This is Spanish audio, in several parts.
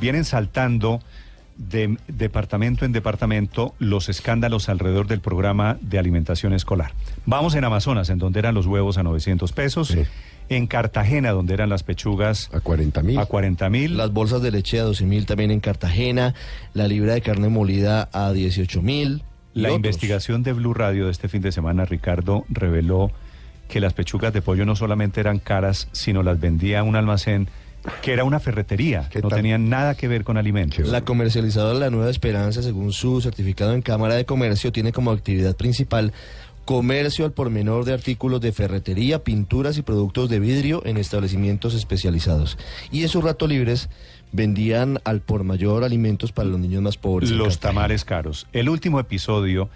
Vienen saltando de departamento en departamento los escándalos alrededor del programa de alimentación escolar. Vamos en Amazonas, en donde eran los huevos a 900 pesos. Sí. En Cartagena, donde eran las pechugas A 40 mil. a 40 mil. Las bolsas de leche a 12 mil también en Cartagena, la libra de carne molida a 18 mil. La investigación de Blue Radio de este fin de semana, Ricardo, reveló que las pechugas de pollo no solamente eran caras, sino las vendía un almacén que era una ferretería, ¿Qué no tal? tenían nada que ver con alimentos. La comercializadora La Nueva Esperanza, según su certificado en Cámara de Comercio, tiene como actividad principal comercio al por menor de artículos de ferretería, pinturas y productos de vidrio en establecimientos especializados. Y en sus ratos libres vendían al por mayor alimentos para los niños más pobres. Los tamares caros. El último episodio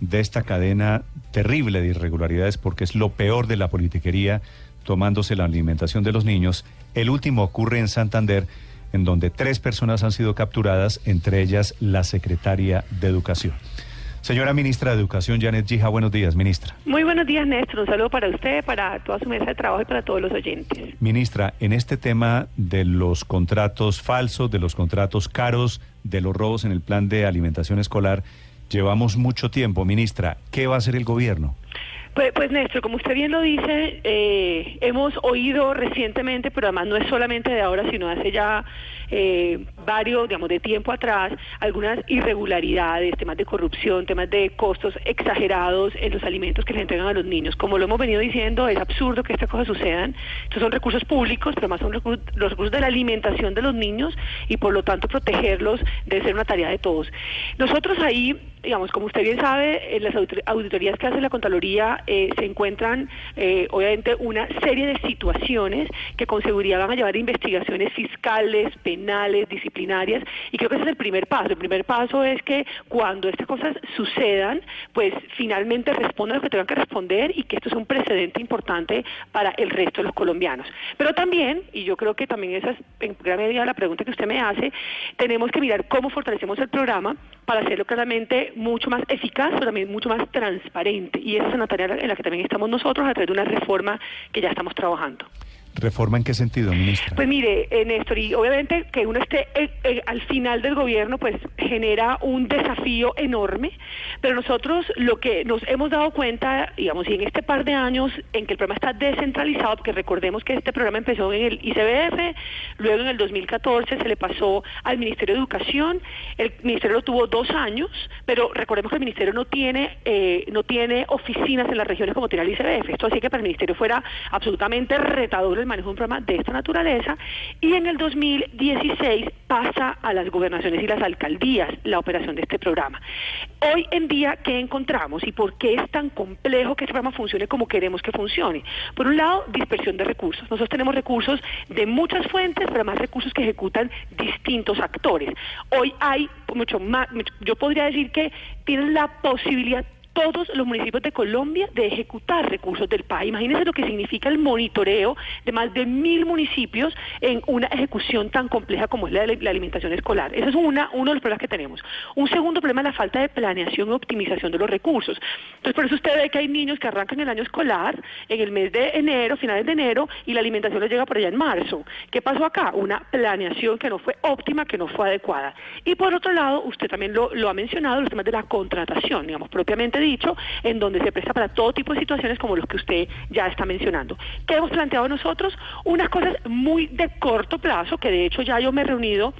de esta cadena terrible de irregularidades, porque es lo peor de la politiquería, tomándose la alimentación de los niños, el último ocurre en Santander, en donde tres personas han sido capturadas, entre ellas la secretaria de Educación. Señora ministra de Educación, Janet Gija, buenos días, ministra. Muy buenos días, Néstor. Un saludo para usted, para toda su mesa de trabajo y para todos los oyentes. Ministra, en este tema de los contratos falsos, de los contratos caros, de los robos en el plan de alimentación escolar, llevamos mucho tiempo. Ministra, ¿qué va a hacer el gobierno? Pues, pues Néstor, como usted bien lo dice, eh, hemos oído recientemente, pero además no es solamente de ahora, sino hace ya eh, varios, digamos, de tiempo atrás, algunas irregularidades, temas de corrupción, temas de costos exagerados en los alimentos que les entregan a los niños. Como lo hemos venido diciendo, es absurdo que estas cosas sucedan. Estos son recursos públicos, pero además son los recursos de la alimentación de los niños y por lo tanto protegerlos debe ser una tarea de todos. Nosotros ahí, digamos, como usted bien sabe, en las auditor- auditorías que hace la Contraloría eh, se encuentran eh, obviamente una serie de situaciones que con seguridad van a llevar a investigaciones fiscales, penales, disciplinarias y creo que ese es el primer paso. El primer paso es que cuando estas cosas sucedan, pues finalmente respondan lo que tengan que responder y que esto es un precedente importante para el resto de los colombianos. Pero también, y yo creo que también esa es en gran medida la pregunta que usted me hace, tenemos que mirar cómo fortalecemos el programa para hacerlo claramente mucho más eficaz, pero también mucho más transparente. Y esa es una tarea en la que también estamos nosotros a través de una reforma que ya estamos trabajando. ¿Reforma en qué sentido, ministra? Pues mire, eh, Néstor, y obviamente que uno esté eh, eh, al final del gobierno, pues genera un desafío enorme, pero nosotros lo que nos hemos dado cuenta, digamos, y en este par de años en que el programa está descentralizado, porque recordemos que este programa empezó en el ICBF, luego en el 2014 se le pasó al Ministerio de Educación, el Ministerio lo tuvo dos años, pero recordemos que el Ministerio no tiene, eh, no tiene oficinas en las regiones como tiene el ICBF, esto hacía que para el Ministerio fuera absolutamente retador el manejo de un programa de esta naturaleza y en el 2016 pasa a las gobernaciones y las alcaldías la operación de este programa. Hoy en día, ¿qué encontramos y por qué es tan complejo que este programa funcione como queremos que funcione? Por un lado, dispersión de recursos. Nosotros tenemos recursos de muchas fuentes, pero más recursos que ejecutan distintos actores. Hoy hay mucho más, yo podría decir que tienen la posibilidad todos los municipios de Colombia de ejecutar recursos del PAI. Imagínense lo que significa el monitoreo de más de mil municipios en una ejecución tan compleja como es la la alimentación escolar. Ese es una, uno de los problemas que tenemos. Un segundo problema es la falta de planeación y optimización de los recursos. Entonces, por eso usted ve que hay niños que arrancan el año escolar en el mes de enero, finales de enero, y la alimentación les llega por allá en marzo. ¿Qué pasó acá? Una planeación que no fue óptima, que no fue adecuada. Y por otro lado, usted también lo, lo ha mencionado, los temas de la contratación, digamos, propiamente dicho, en donde se presta para todo tipo de situaciones como los que usted ya está mencionando. ¿Qué hemos planteado nosotros? Unas cosas muy de corto plazo, que de hecho ya yo me he reunido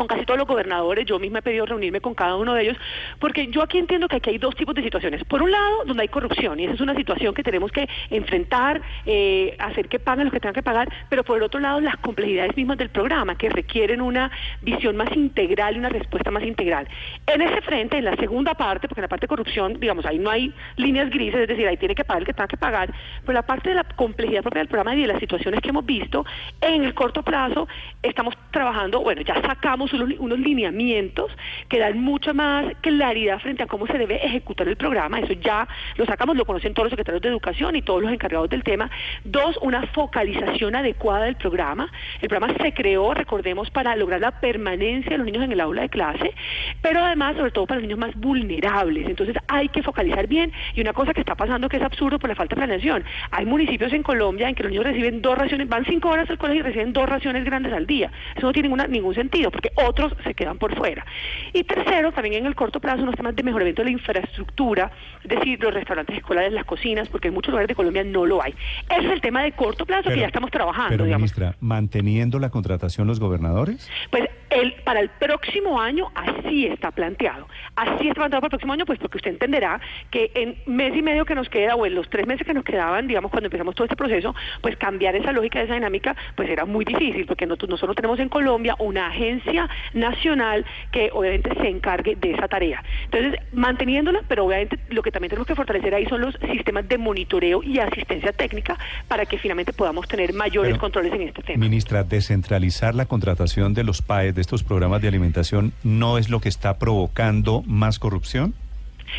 con casi todos los gobernadores, yo misma he pedido reunirme con cada uno de ellos, porque yo aquí entiendo que aquí hay dos tipos de situaciones. Por un lado, donde hay corrupción, y esa es una situación que tenemos que enfrentar, eh, hacer que paguen los que tengan que pagar, pero por el otro lado, las complejidades mismas del programa, que requieren una visión más integral y una respuesta más integral. En ese frente, en la segunda parte, porque en la parte de corrupción, digamos, ahí no hay líneas grises, es decir, ahí tiene que pagar el que tenga que pagar, pero la parte de la complejidad propia del programa y de las situaciones que hemos visto, en el corto plazo estamos trabajando, bueno, ya sacamos unos, lineamientos que dan mucha más claridad frente a cómo se debe ejecutar el programa, eso ya lo sacamos, lo conocen todos los secretarios de educación y todos los encargados del tema. Dos, una focalización adecuada del programa. El programa se creó, recordemos, para lograr la permanencia de los niños en el aula de clase, pero además, sobre todo para los niños más vulnerables. Entonces hay que focalizar bien y una cosa que está pasando que es absurdo por la falta de planeación. Hay municipios en Colombia en que los niños reciben dos raciones, van cinco horas al colegio y reciben dos raciones grandes al día. Eso no tiene ninguna, ningún sentido porque otros se quedan por fuera. Y tercero, también en el corto plazo, unos temas de mejoramiento de la infraestructura, es decir, los restaurantes escolares, las cocinas, porque en muchos lugares de Colombia no lo hay. Ese es el tema de corto plazo que ya estamos trabajando. Pero, digamos. ministra, ¿manteniendo la contratación los gobernadores? Pues el, para el próximo año así está planteado. Así está planteado para el próximo año, pues porque usted entenderá que en mes y medio que nos queda, o en los tres meses que nos quedaban, digamos, cuando empezamos todo este proceso, pues cambiar esa lógica, esa dinámica, pues era muy difícil, porque nosotros, nosotros tenemos en Colombia una agencia nacional que obviamente se encargue de esa tarea. Entonces, manteniéndola, pero obviamente lo que también tenemos que fortalecer ahí son los sistemas de monitoreo y asistencia técnica para que finalmente podamos tener mayores Pero, controles en este tema. Ministra, descentralizar la contratación de los PAES, de estos programas de alimentación, ¿no es lo que está provocando más corrupción?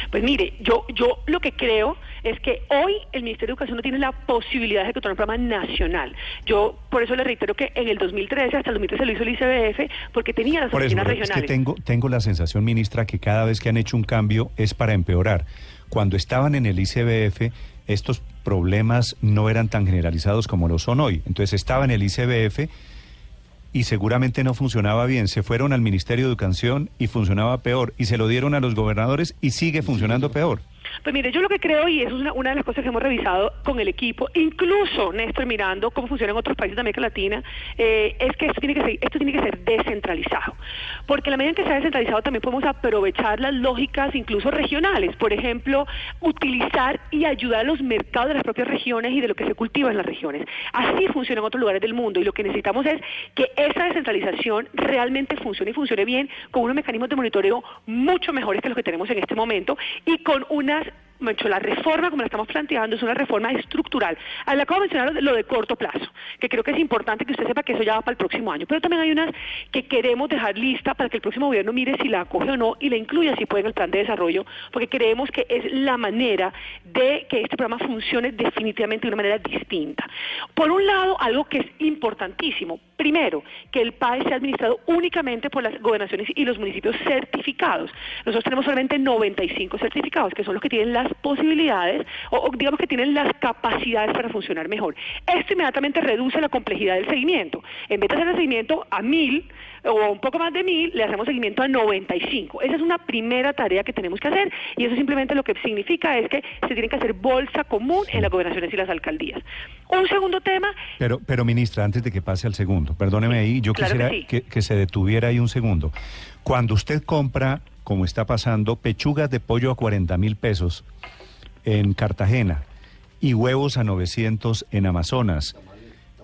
Pues mire, yo, yo lo que creo es que hoy el Ministerio de Educación no tiene la posibilidad de ejecutar un programa nacional. Yo por eso le reitero que en el 2013, hasta el 2013 lo hizo el ICBF, porque tenía las Por eso, oficinas pero es regionales. que tengo, tengo la sensación, ministra, que cada vez que han hecho un cambio es para empeorar. Cuando estaban en el ICBF, estos problemas no eran tan generalizados como lo son hoy. Entonces estaba en el ICBF y seguramente no funcionaba bien. Se fueron al Ministerio de Educación y funcionaba peor. Y se lo dieron a los gobernadores y sigue funcionando peor. Pues mire, yo lo que creo, y eso es una, de las cosas que hemos revisado con el equipo, incluso, Néstor, mirando cómo funciona en otros países de América Latina, eh, es que esto tiene que, ser, esto tiene que ser descentralizado. Porque en la medida en que sea descentralizado también podemos aprovechar las lógicas incluso regionales. Por ejemplo, utilizar y ayudar a los mercados de las propias regiones y de lo que se cultiva en las regiones. Así funciona en otros lugares del mundo y lo que necesitamos es que esa descentralización realmente funcione y funcione bien con unos mecanismos de monitoreo mucho mejores que los que tenemos en este momento y con unas hecho, la reforma, como la estamos planteando, es una reforma estructural. Ah, Le acabo de mencionar lo de, corto plazo, que creo que es importante que usted sepa que eso ya va para el próximo año. Pero también hay unas que queremos dejar lista para que el próximo gobierno mire si la acoge o no y la incluya si puede en el plan de desarrollo, porque creemos que es la manera de que este programa funcione definitivamente de una manera distinta. Por un lado, algo que es importantísimo. Primero, que el PAE sea administrado únicamente por las gobernaciones y los municipios certificados. Nosotros tenemos solamente 95 certificados, que son los que tienen las posibilidades o, o, digamos que tienen las capacidades para funcionar mejor. Esto inmediatamente reduce la complejidad del seguimiento. En vez de hacer el seguimiento a mil o un poco más de mil, le hacemos seguimiento a 95. Esa es una primera tarea que tenemos que hacer y eso simplemente lo que significa es que se tiene que hacer bolsa común en las gobernaciones y las alcaldías. Un segundo tema. Pero, pero ministra, antes de que pase al segundo, perdóneme ahí, yo claro quisiera que, sí. que, que se detuviera ahí un segundo. Cuando usted compra, como está pasando, pechugas de pollo a 40 mil pesos en Cartagena y huevos a 900 en Amazonas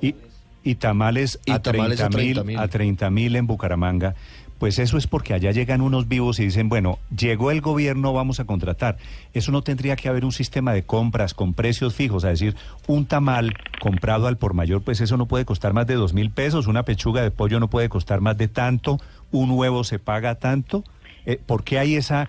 y, y tamales, Y a, tamales a 30 mil 30.000. a 30 mil en Bucaramanga, pues eso es porque allá llegan unos vivos y dicen, bueno, llegó el gobierno, vamos a contratar. Eso no tendría que haber un sistema de compras con precios fijos, es decir, un tamal comprado al por mayor, pues eso no puede costar más de dos mil pesos, una pechuga de pollo no puede costar más de tanto, un huevo se paga tanto. Eh, ¿Por qué hay esa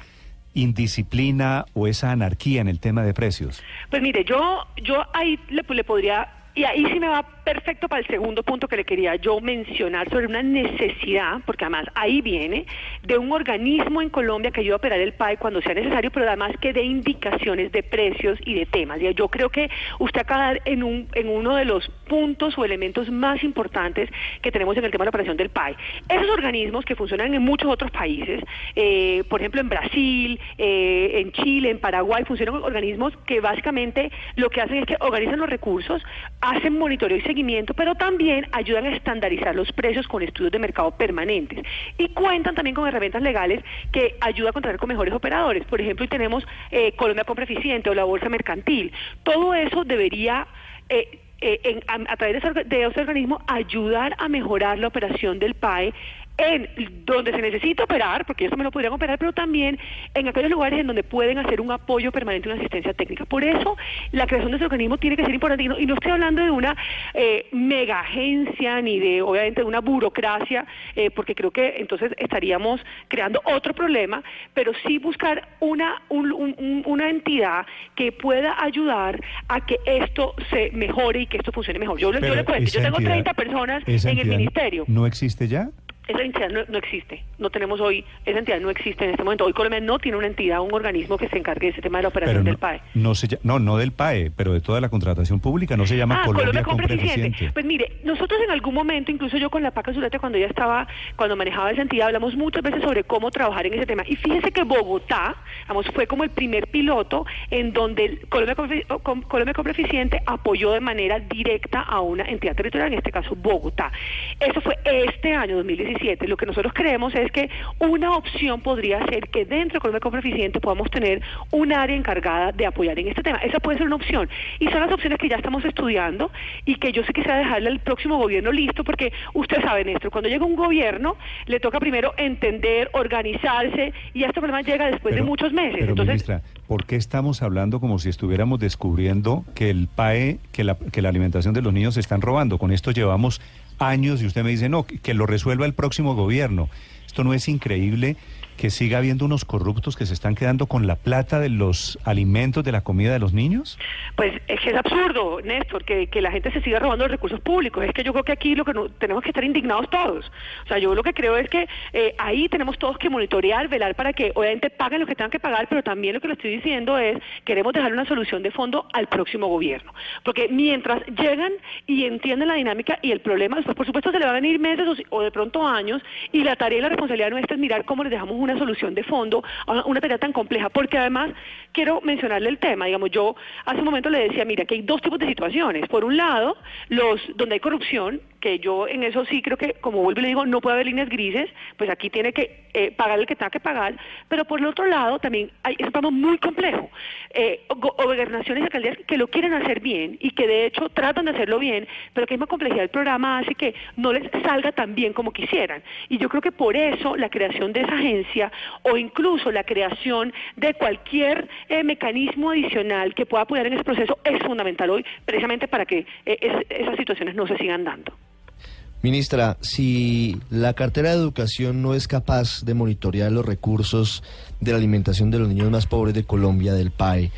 indisciplina o esa anarquía en el tema de precios? Pues mire, yo, yo ahí le, le podría, y ahí sí me va perfecto para el segundo punto que le quería yo mencionar sobre una necesidad, porque además ahí viene, de un organismo en Colombia que ayude a operar el PAE cuando sea necesario, pero además que dé indicaciones de precios y de temas. Yo creo que usted acaba en, un, en uno de los puntos o elementos más importantes que tenemos en el tema de la operación del PAE. Esos organismos que funcionan en muchos otros países, eh, por ejemplo en Brasil, eh, en Chile, en Paraguay, funcionan organismos que básicamente lo que hacen es que organizan los recursos, hacen monitoreo y seguimiento, pero también ayudan a estandarizar los precios con estudios de mercado permanentes. Y cuentan también con herramientas legales que ayudan a contratar con mejores operadores. Por ejemplo, hoy tenemos eh, Colombia Compra Eficiente o la Bolsa Mercantil. Todo eso debería... Eh, eh, a, través de de ese organismo ayudar a mejorar la operación del PAE en donde se necesita operar, porque eso me lo podrían operar, pero también en aquellos lugares en donde pueden hacer un apoyo permanente, una asistencia técnica. Por eso la creación de ese organismo tiene que ser importante. Y no, estoy hablando de una eh, mega agencia ni de, obviamente, de una burocracia, eh, porque creo que entonces estaríamos creando otro problema, pero sí buscar una, una entidad que pueda ayudar a que esto se mejore y que esto funcione mejor. Yo, yo le cuento, yo tengo 30 personas en el ministerio. ¿No existe ya? Esa entidad no, existe. No tenemos hoy, esa entidad no existe en este momento. Hoy Colombia no tiene una entidad, un organismo que se encargue de ese tema de la operación del PAE. No, se, no, no del PAE, pero de toda la contratación pública, no se llama ah, Colombia, Compra Eficiente. Pues mire, nosotros en algún momento, incluso yo con la PACA Zulete, cuando ella estaba, cuando manejaba esa entidad, hablamos muchas veces sobre cómo trabajar en ese tema. Y fíjese que Bogotá, vamos, fue como el primer piloto en donde Colombia, Colombia Compra Eficiente apoyó de manera directa a una entidad territorial, en este caso Bogotá. Eso fue este año, 2017. Lo que nosotros creemos es que una opción podría ser que dentro de Colombia Compra Eficiente podamos tener un área encargada de apoyar en este tema. Esa puede ser una opción. Y son las opciones que ya estamos estudiando y que yo sí quisiera dejarle al próximo gobierno listo porque usted sabe, Néstor, cuando llega un gobierno le toca primero entender, organizarse y este problema llega después de muchos meses. Pero, ministra, ¿por qué estamos hablando como si estuviéramos descubriendo que el PAE, que la, que la alimentación de los niños se están robando? Con esto llevamos años y usted me dice, no, que lo resuelva el próximo gobierno. Esto no es increíble que siga habiendo unos corruptos que se están quedando con la plata de los alimentos, de la comida de los niños? Pues es que es absurdo, Néstor, que, la gente se siga robando los recursos públicos. Es que yo creo que aquí lo que tenemos que estar indignados todos. O sea, yo lo que creo es que eh, ahí tenemos todos que monitorear, velar para que obviamente paguen lo que tengan que pagar, pero también lo que le estoy diciendo es queremos dejar una solución de fondo al próximo gobierno. Porque mientras llegan y entienden la dinámica y el problema, después por supuesto se le van a venir meses o, de pronto años y la tarea y la responsabilidad nuestra es mirar cómo les dejamos un una solución de fondo a una tarea tan compleja, porque además quiero mencionarle el tema, digamos, yo hace un momento le decía, mira, que hay dos tipos de situaciones. Por un lado, los donde hay corrupción, que yo en eso sí creo que, como vuelvo y le digo, no puede haber líneas grises, pues aquí tiene que eh, pagar el que tenga que pagar, pero por el otro lado también hay, es un tema muy complejo. Eh, gobernaciones y alcaldías que lo quieren hacer bien y que de hecho tratan de hacerlo bien, pero que la misma complejidad del programa hace que no les salga tan bien como quisieran. Y yo creo que por eso la creación de esa agencia o incluso la creación de cualquier eh, mecanismo adicional que pueda apoyar en ese proceso es fundamental hoy, precisamente para que eh, esas situaciones no se sigan dando. Ministra, si la cartera de educación no es capaz de monitorear los recursos de la alimentación de los niños más pobres de Colombia, del PAE,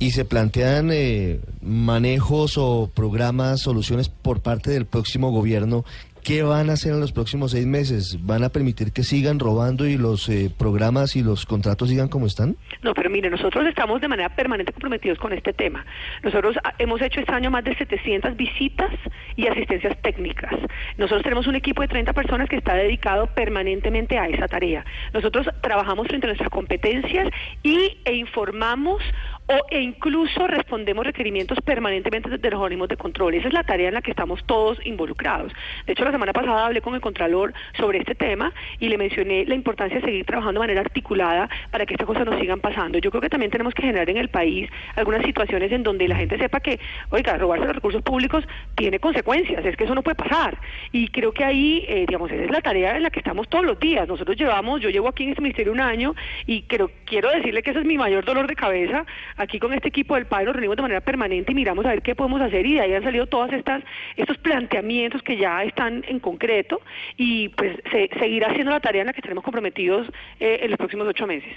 y se plantean eh, manejos o programas, soluciones por parte del próximo gobierno, ¿Qué van a hacer en los próximos seis meses? ¿Van a permitir que sigan robando y los eh, programas y los contratos sigan como están? No, pero mire, nosotros estamos de manera permanente comprometidos con este tema. Nosotros ah, hemos hecho este año más de 700 visitas y asistencias técnicas. Nosotros tenemos un equipo de 30 personas que está dedicado permanentemente a esa tarea. Nosotros trabajamos frente a nuestras competencias y, e informamos o, e incluso respondemos requerimientos permanentemente de los organismos de control. Esa es la tarea en la que estamos todos involucrados. De hecho, la semana pasada hablé con el Contralor sobre este tema y le mencioné la importancia de seguir trabajando de manera articulada para que estas cosas no sigan pasando. Yo creo que también tenemos que generar en el país algunas situaciones en donde la gente sepa que, oiga, robarse los recursos públicos tiene consecuencias, es que eso no puede pasar. Y creo que ahí, eh, digamos, esa es la tarea en la que estamos todos los días. Nosotros llevamos, yo llevo aquí en este ministerio un año y creo, quiero decirle que ese es mi mayor dolor de cabeza aquí con este equipo del PAE nos reunimos de manera permanente y miramos a ver qué podemos hacer y de ahí han salido todas estas estos planteamientos que ya están en concreto y pues se, seguirá siendo la tarea en la que estaremos comprometidos eh, en los próximos ocho meses.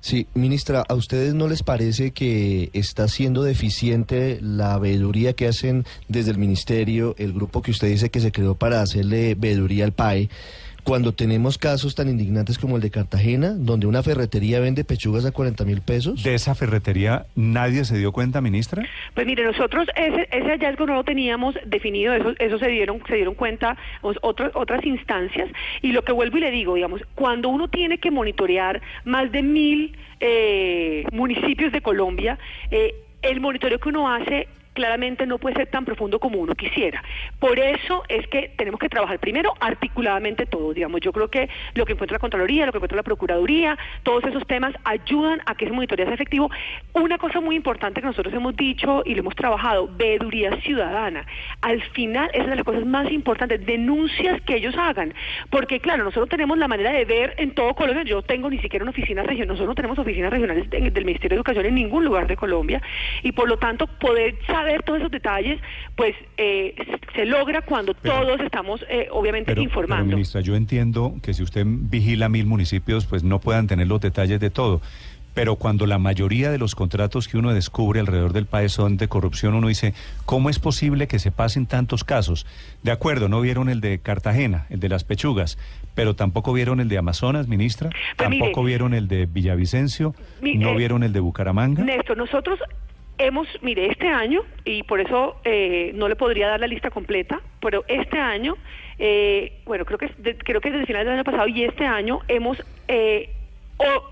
Sí, ministra, ¿a ustedes no les parece que está siendo deficiente la veeduría que hacen desde el ministerio, el grupo que usted dice que se creó para hacerle veeduría al PAE? Cuando tenemos casos tan indignantes como el de Cartagena, donde una ferretería vende pechugas a 40 mil pesos? ¿De esa ferretería nadie se dio cuenta, ministra? Pues mire, nosotros ese, ese hallazgo no lo teníamos definido, eso, eso se dieron se dieron cuenta otras otras instancias, y lo que vuelvo y le digo, digamos, cuando uno tiene que monitorear más de mil eh, municipios de Colombia, eh, el monitoreo que uno hace claramente no puede ser tan profundo como uno quisiera. Por eso es que tenemos que trabajar primero articuladamente todo, digamos, yo creo que lo que encuentra la Contraloría, lo que encuentra la Procuraduría, todos esos temas ayudan a que ese monitoreo sea efectivo. Una cosa muy importante que nosotros hemos dicho y lo hemos trabajado, veeduría ciudadana. Al final, es de las cosas más importantes, denuncias que ellos hagan, porque claro, nosotros tenemos la manera de ver en todo Colombia, yo tengo ni siquiera una oficina regional, nosotros no tenemos oficinas regionales de- del Ministerio de Educación en ningún lugar de Colombia, y por lo tanto poder saber todos esos detalles, pues eh, se logra cuando Pero- todos estamos eh, obviamente Pero, informando. pero, ministra, yo entiendo que si usted vigila mil municipios, pues no puedan tener los detalles de todo. Pero cuando la mayoría de los contratos que uno descubre alrededor del país son de corrupción, uno dice, ¿cómo es posible que se pasen tantos casos? De acuerdo, no vieron el de Cartagena, el de las pechugas, pero tampoco vieron el de Amazonas, ministra, Pues mire, tampoco vieron el de Villavicencio, mi- no eh, vieron el de Bucaramanga. Néstor, nosotros hemos, mire, este año, y por eso eh, no le podría dar la lista completa, pero este año, eh, bueno, creo que, de- creo que desde finales del año pasado y este año hemos eh, o,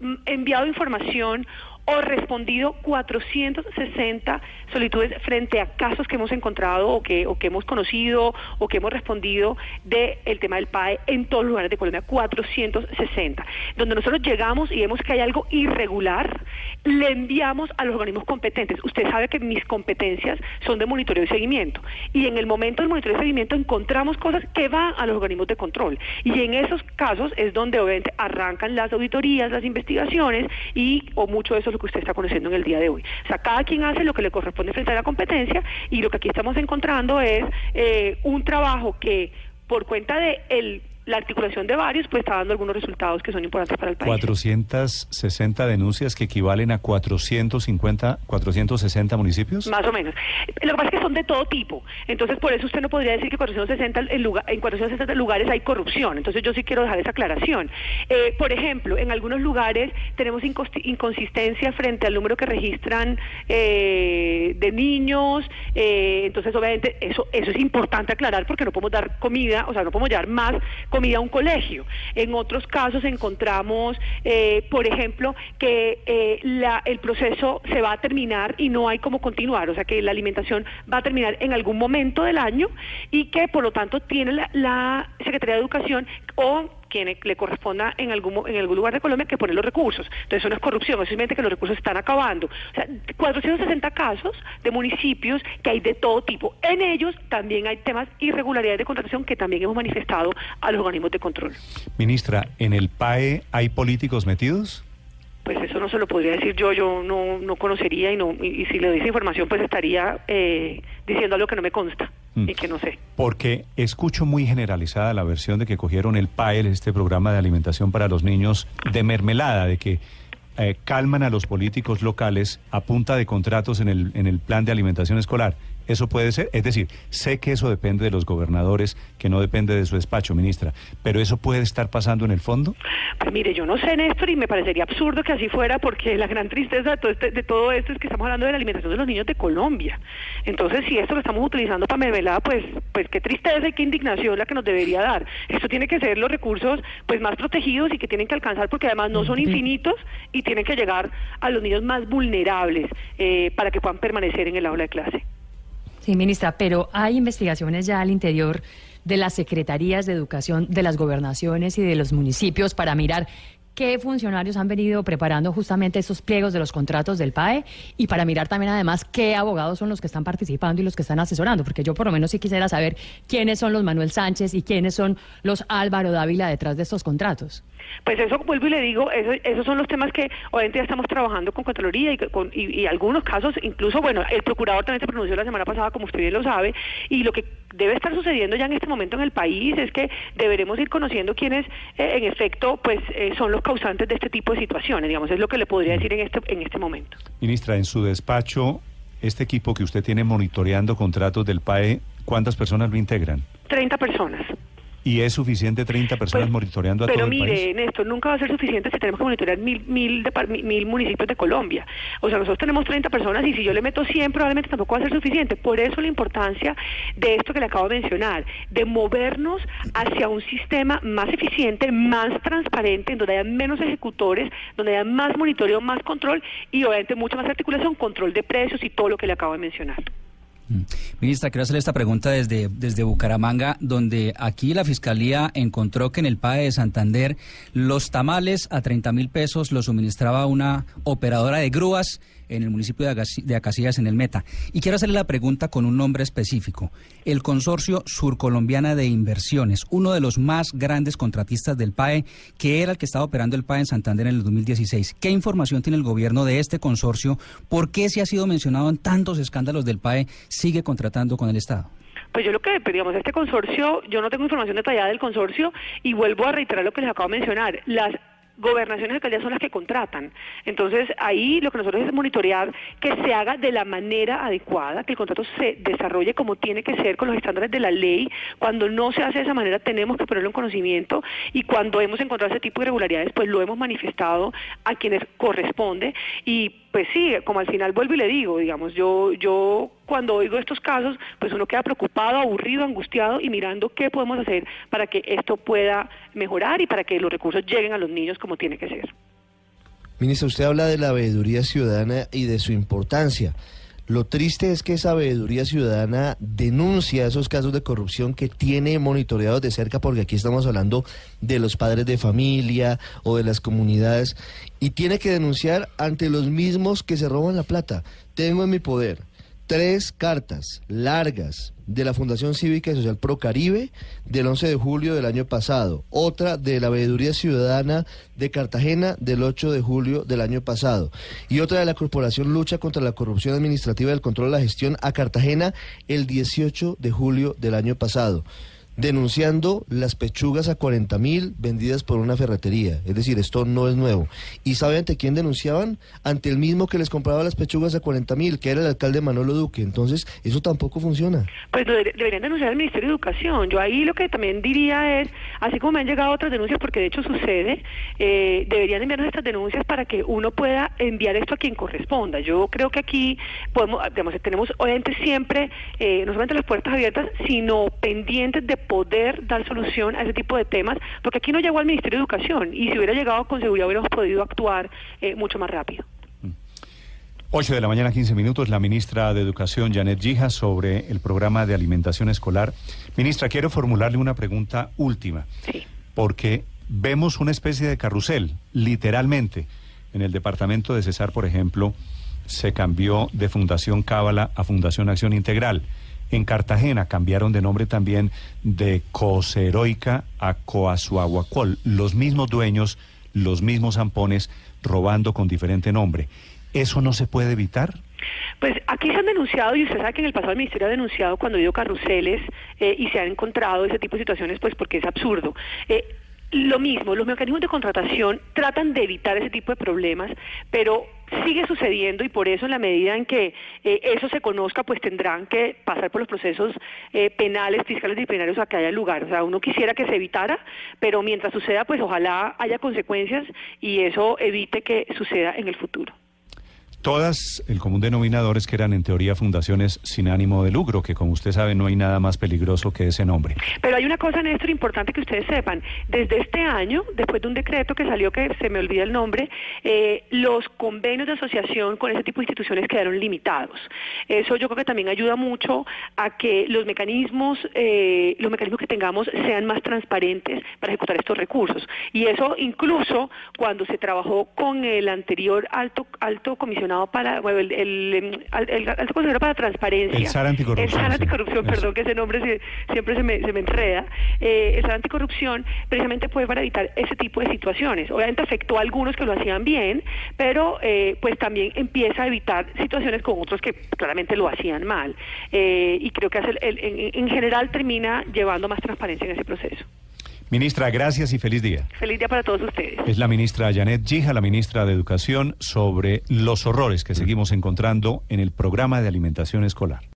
mm, enviado información o respondido 460 solicitudes frente a casos que hemos encontrado o que, o que hemos conocido o que hemos respondido del tema del PAE en todos los lugares de Colombia, 460, donde nosotros llegamos y vemos que hay algo irregular, le enviamos a los organismos competentes. Usted sabe que mis competencias son de monitoreo y seguimiento, y en el momento del monitoreo y seguimiento encontramos cosas que van a los organismos de control, y en esos casos es donde obviamente arrancan las auditorías, las investigaciones, y o mucho de eso es lo que usted está conociendo en el día de hoy. O sea, cada quien hace lo que le corresponde frente a la competencia, y lo que aquí estamos encontrando es eh, un trabajo que por cuenta de el- la articulación de varios, pues está dando algunos resultados que son importantes para el país. 460 denuncias que equivalen a 450, 460 municipios. Más o menos. Lo que pasa es que son de todo tipo. Entonces, por eso usted no podría decir que 460 en, lugar, en 460 lugares hay corrupción. Entonces, yo sí quiero dejar esa aclaración. Eh, por ejemplo, en algunos lugares tenemos inconsistencia frente al número que registran eh, de niños. eh, entonces, obviamente, eso, eso es importante aclarar porque no podemos dar comida, o sea, no podemos llevar más comida a un colegio. En otros casos encontramos, eh, por ejemplo, que eh, la- el proceso se va a terminar y no hay cómo continuar, o sea que la alimentación va a terminar en algún momento del año y que por lo tanto tiene la, la Secretaría de Educación o quien le corresponda en algún, en algún lugar de Colombia que poner los recursos. Entonces eso no es corrupción, es simplemente que los recursos están acabando. O sea, 460 casos de municipios que hay de todo tipo. En ellos también hay temas irregularidades de contratación que también hemos manifestado a los organismos de control. Ministra, ¿en el PAE hay políticos metidos? Pues eso no se lo podría decir yo, yo no, no conocería y, no, y, y si le doy esa información pues estaría eh, diciendo algo que no me consta. Y que no sé. Porque escucho muy generalizada la versión de que cogieron el PAEL, este programa de alimentación para los niños, de mermelada, de que eh, calman a los políticos locales a punta de contratos en el, en el plan de alimentación escolar. ¿Eso puede ser? Es decir, sé que eso depende de los gobernadores, que no depende de su despacho, ministra, pero ¿eso puede estar pasando en el fondo? Pues mire, yo no sé, Néstor, y me parecería absurdo que así fuera, porque la gran tristeza de todo, este- de todo esto es que estamos hablando de la alimentación de los niños de Colombia. Entonces, si esto lo estamos utilizando para mermelada, pues, pues qué tristeza y qué indignación la que nos debería dar. Esto tiene que ser los recursos pues más protegidos y que tienen que alcanzar, porque además no son infinitos y tienen que llegar a los niños más vulnerables eh, para que puedan permanecer en el aula de clase. Sí, ministra, pero hay investigaciones ya al interior de las secretarías de educación de las gobernaciones y de los municipios para mirar qué funcionarios han venido preparando justamente esos pliegos de los contratos del PAE y para mirar también además qué abogados son los que están participando y los que están asesorando, porque yo por lo menos sí quisiera saber quiénes son los Manuel Sánchez y quiénes son los Álvaro Dávila detrás de estos contratos. Pues eso, vuelvo y le digo, eso- esos son los temas que obviamente ya estamos trabajando con Contraloría y, con, y, y algunos casos, incluso, bueno, el procurador también se pronunció la semana pasada, como usted bien lo sabe, y lo que debe estar sucediendo ya en este momento en el país es que deberemos ir conociendo quiénes, eh, en efecto, pues eh, son los causantes de este tipo de situaciones, digamos, es lo que le podría decir en este, en este momento. Ministra, en su despacho, este equipo que usted tiene monitoreando contratos del PAE, ¿cuántas personas lo integran? 30 personas. ¿Y es suficiente 30 personas Pues, monitoreando a pero todo el mire, país? Néstor, nunca va a ser suficiente si tenemos que monitorear mil, mil, mil, mil municipios de Colombia. O sea, nosotros tenemos 30 personas y si yo le meto 100 probablemente tampoco va a ser suficiente. Por eso la importancia de esto que le acabo de mencionar, de movernos hacia un sistema más eficiente, más transparente, en donde haya menos ejecutores, donde haya más monitoreo, más control y obviamente mucha más articulación, control de precios y todo lo que le acabo de mencionar. Ministra, quiero hacerle esta pregunta desde, desde Bucaramanga, donde aquí la Fiscalía encontró que en el PAE de Santander los tamales a 30 mil pesos los suministraba una operadora de grúas en el municipio de, Acacias, en el Meta. Y quiero hacerle la pregunta con un nombre específico. El Consorcio Surcolombiana de Inversiones, uno de los más grandes contratistas del PAE, que era el que estaba operando el PAE en Santander en el 2016. ¿Qué información tiene el gobierno de este consorcio? ¿Por qué se ha sido mencionado en tantos escándalos del PAE? ¿Sigue contratando con el Estado? Pues yo lo que pedíamos este consorcio, yo no tengo información detallada del consorcio y vuelvo a reiterar lo que les acabo de mencionar. Las gobernaciones y alcaldías son las que contratan. Entonces, ahí lo que nosotros es monitorear que se haga de la manera adecuada, que el contrato se desarrolle como tiene que ser con los estándares de la ley. Cuando no se hace de esa manera, tenemos que ponerlo en conocimiento y cuando hemos encontrado ese tipo de irregularidades, pues lo hemos manifestado a quienes corresponde y pues sí, como al final vuelvo y le digo, digamos, yo yo cuando oigo estos casos, pues uno queda preocupado, aburrido, angustiado y mirando qué podemos hacer para que esto pueda mejorar y para que los recursos lleguen a los niños como tiene que ser. Ministra, usted habla de la veeduría ciudadana y de su importancia. Lo triste es que esa veeduría ciudadana denuncia esos casos de corrupción que tiene monitoreados de cerca, porque aquí estamos hablando de los padres de familia o de las comunidades, y tiene que denunciar ante los mismos que se roban la plata. Tengo en mi poder tres cartas largas de la Fundación Cívica y Social Pro Caribe del 11 de julio del año pasado, otra de la Veeduría Ciudadana de Cartagena del 8 de julio del año pasado y otra de la Corporación Lucha contra la Corrupción Administrativa y Control de la Gestión a Cartagena el 18 de julio del año pasado denunciando las pechugas a 40 mil vendidas por una ferretería. Es decir, esto no es nuevo. ¿Y sabe ante quién denunciaban? Ante el mismo que les compraba las pechugas a 40 mil, que era el alcalde Manolo Duque. Entonces, eso tampoco funciona. Pues deberían denunciar al Ministerio de Educación. Yo ahí lo que también diría es, así como me han llegado otras denuncias, porque de hecho sucede, eh, deberían enviarnos estas denuncias para que uno pueda enviar esto a quien corresponda. Yo creo que aquí podemos, tenemos obviamente siempre eh, no solamente las puertas abiertas, sino pendientes de poder dar solución a ese tipo de temas, porque aquí no llegó al Ministerio de Educación y si hubiera llegado con seguridad hubiéramos podido actuar eh, mucho más rápido. 8 de la mañana, 15 minutos, la ministra de Educación, Janet Gija, sobre el programa de alimentación escolar. Ministra, quiero formularle una pregunta última, Sí. porque vemos una especie de carrusel, literalmente. En el departamento de Cesar, por ejemplo, se cambió de Fundación Cábala a Fundación Acción Integral. En Cartagena cambiaron de nombre también de Coseroica a Coazuaguacol. Los mismos dueños, los mismos zampones, robando con diferente nombre. ¿Eso no se puede evitar? Pues aquí se han denunciado, y usted sabe que en el pasado el Ministerio ha denunciado cuando ha habido carruseles eh, y se han encontrado ese tipo de situaciones, pues porque es absurdo. Eh, lo mismo, los mecanismos de contratación tratan de evitar ese tipo de problemas, pero sigue sucediendo y por eso en la medida en que eh, eso se conozca, pues tendrán que pasar por los procesos eh, penales, fiscales, disciplinarios a que haya lugar. O sea, uno quisiera que se evitara, pero mientras suceda, pues ojalá haya consecuencias y eso evite que suceda en el futuro. Todas, el común denominador es que eran en teoría fundaciones sin ánimo de lucro, que como usted sabe no hay nada más peligroso que ese nombre. Pero hay una cosa, Néstor, importante que ustedes sepan. Desde este año, después de un decreto que salió, que se me olvida el nombre, eh, los convenios de asociación con ese tipo de instituciones quedaron limitados. Eso yo creo que también ayuda mucho a que los mecanismos, eh, los mecanismos que tengamos sean más transparentes para ejecutar estos recursos. Y eso incluso cuando se trabajó con el anterior alto alto comisionado para bueno, el, el, em, el alto comisionado para transparencia, El SAR anticorrupción, el SAR anticorrupción, perdón que ese nombre se- siempre se me, se me enreda, eh, el SAR anticorrupción precisamente fue para evitar ese tipo de situaciones. Obviamente afectó a algunos que lo hacían bien, pero eh, pues también empieza a evitar situaciones con otros que claramente lo hacían mal. Eh, y creo que hace el- el- en, en general termina llevando más transparencia en ese proceso. Ministra, gracias y feliz día. Feliz día para todos ustedes. Es la ministra Janet Gija, la ministra de Educación, sobre los horrores que seguimos encontrando en el programa de alimentación escolar.